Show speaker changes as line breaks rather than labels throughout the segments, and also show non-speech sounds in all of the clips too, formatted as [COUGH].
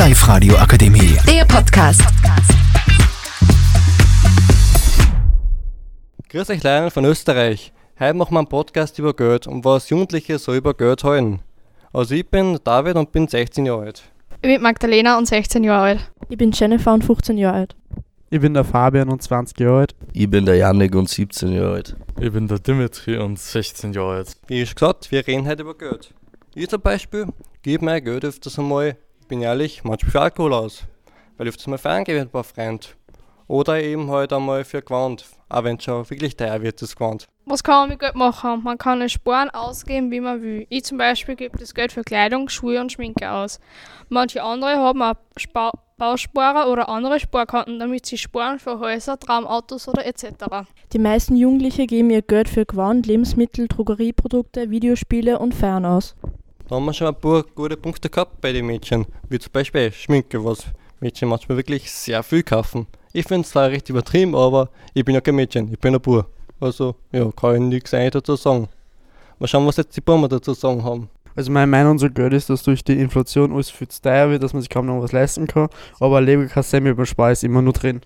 Live-Radio Akademie.
Der Podcast.
Grüß euch Leinen von Österreich. Heute machen wir einen Podcast über Geld und was Jugendliche so über Geld halten. Also ich bin David und bin 16 Jahre alt.
Ich bin Magdalena und 16 Jahre alt.
Ich bin Jennifer und 15 Jahre alt.
Ich bin der Fabian und 20 Jahre alt.
Ich bin der Janik und 17 Jahre alt.
Ich bin der Dimitri und 16 Jahre alt.
Wie ich gesagt, wir reden heute über Geld. Ich zum Beispiel gebe mein Geld öfters einmal, bin ehrlich, manchmal für Alkohol aus. Weil ich öfters mal feiern gehe mit ein paar Freunden. Oder eben halt einmal für Gewand, auch wenn es schon wirklich teuer wird, das Gewand.
Was kann man mit Geld machen? Man kann es sparen, ausgeben, wie man will. Ich zum Beispiel gebe das Geld für Kleidung, Schuhe und Schminke aus. Manche andere haben auch Spar Bausparer oder andere Sparkonten, damit sie sparen für Häuser, Traumautos oder etc.
Die meisten Jugendliche geben ihr Geld für Gewand, Lebensmittel, Drogerieprodukte, Videospiele und Fern aus.
Da haben wir schon ein paar gute Punkte gehabt bei den Mädchen, wie zum Beispiel Schminke, was Mädchen manchmal wirklich sehr viel kaufen. Ich finde es zwar recht übertrieben, aber ich bin ja kein Mädchen, ich bin ein Bub. Also, ja, kann ich nichts eigentlich dazu sagen. Mal schauen, was jetzt die Bäume dazu sagen haben.
Also meine Meinung zu Geld ist, dass durch die Inflation alles viel zu teuer wird, dass man sich kaum noch was leisten kann. Aber eine Leberkasse mit dem Spar ist immer nur drin.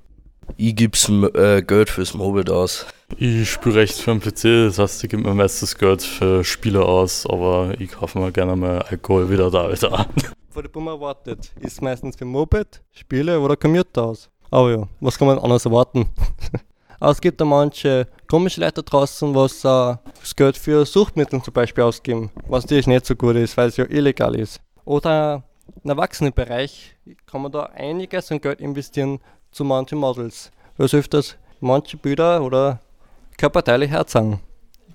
Ich gib's äh, Geld fürs Mobile aus.
Ich spiele recht für einen PC, das heißt, ich gebe mir meistens Geld für Spiele aus, aber ich kaufe mir gerne mal Alkohol wieder da wieder.
Vor der Bummer erwartet, ist meistens für Moped, Spiele oder Computer aus. Aber ja, was kann man anders erwarten? [LAUGHS] Aber es gibt da manche komische Leute draußen, was äh, das Geld für Suchtmittel zum Beispiel ausgeben, was natürlich nicht so gut ist, weil es ja illegal ist. Oder im Erwachsenenbereich kann man da einiges an Geld investieren zu manchen Models. Was öfters manche Bilder oder Körperteile herzeigen.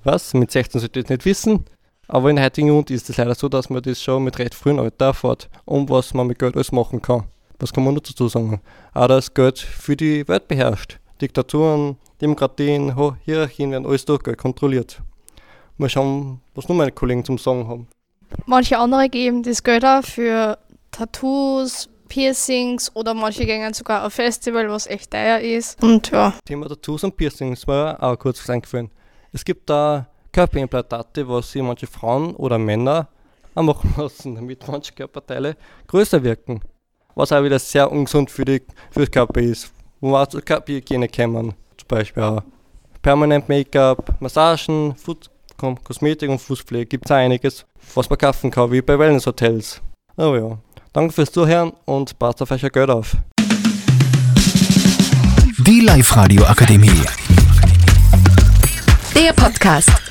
Was? Mit 16 sollte ich das nicht wissen, aber in der heutigen Jugend ist es leider so, dass man das schon mit recht frühen Alter erfährt, um was man mit Geld alles machen kann. Was kann man nur dazu sagen? Auch das Geld für die Welt beherrscht. Diktaturen, Demokratien, Hierarchien werden alles durch Geld kontrolliert. Mal schauen, was nur meine Kollegen zum Sagen haben.
Manche andere geben das Geld auch für Tattoos, Piercings oder manche gehen sogar auf Festival, was echt teuer ist. Und ja.
Thema Tattoos und Piercings war auch kurz eingefallen. Es gibt da Körperimplantate, was sich manche Frauen oder Männer auch machen lassen, damit manche Körperteile größer wirken. Was auch wieder sehr ungesund für, die, für das Körper ist. Wo wir auch zur Körperhygiene kommen. Zum Beispiel auch Permanent Make-up, Massagen, Food, Kosmetik und Fußpflege. Gibt es einiges, was man kaufen kann, wie bei Wellnesshotels. Aber ja, danke fürs Zuhören und passt auf euch Geld auf.
Die Live-Radio Akademie.
Der Podcast.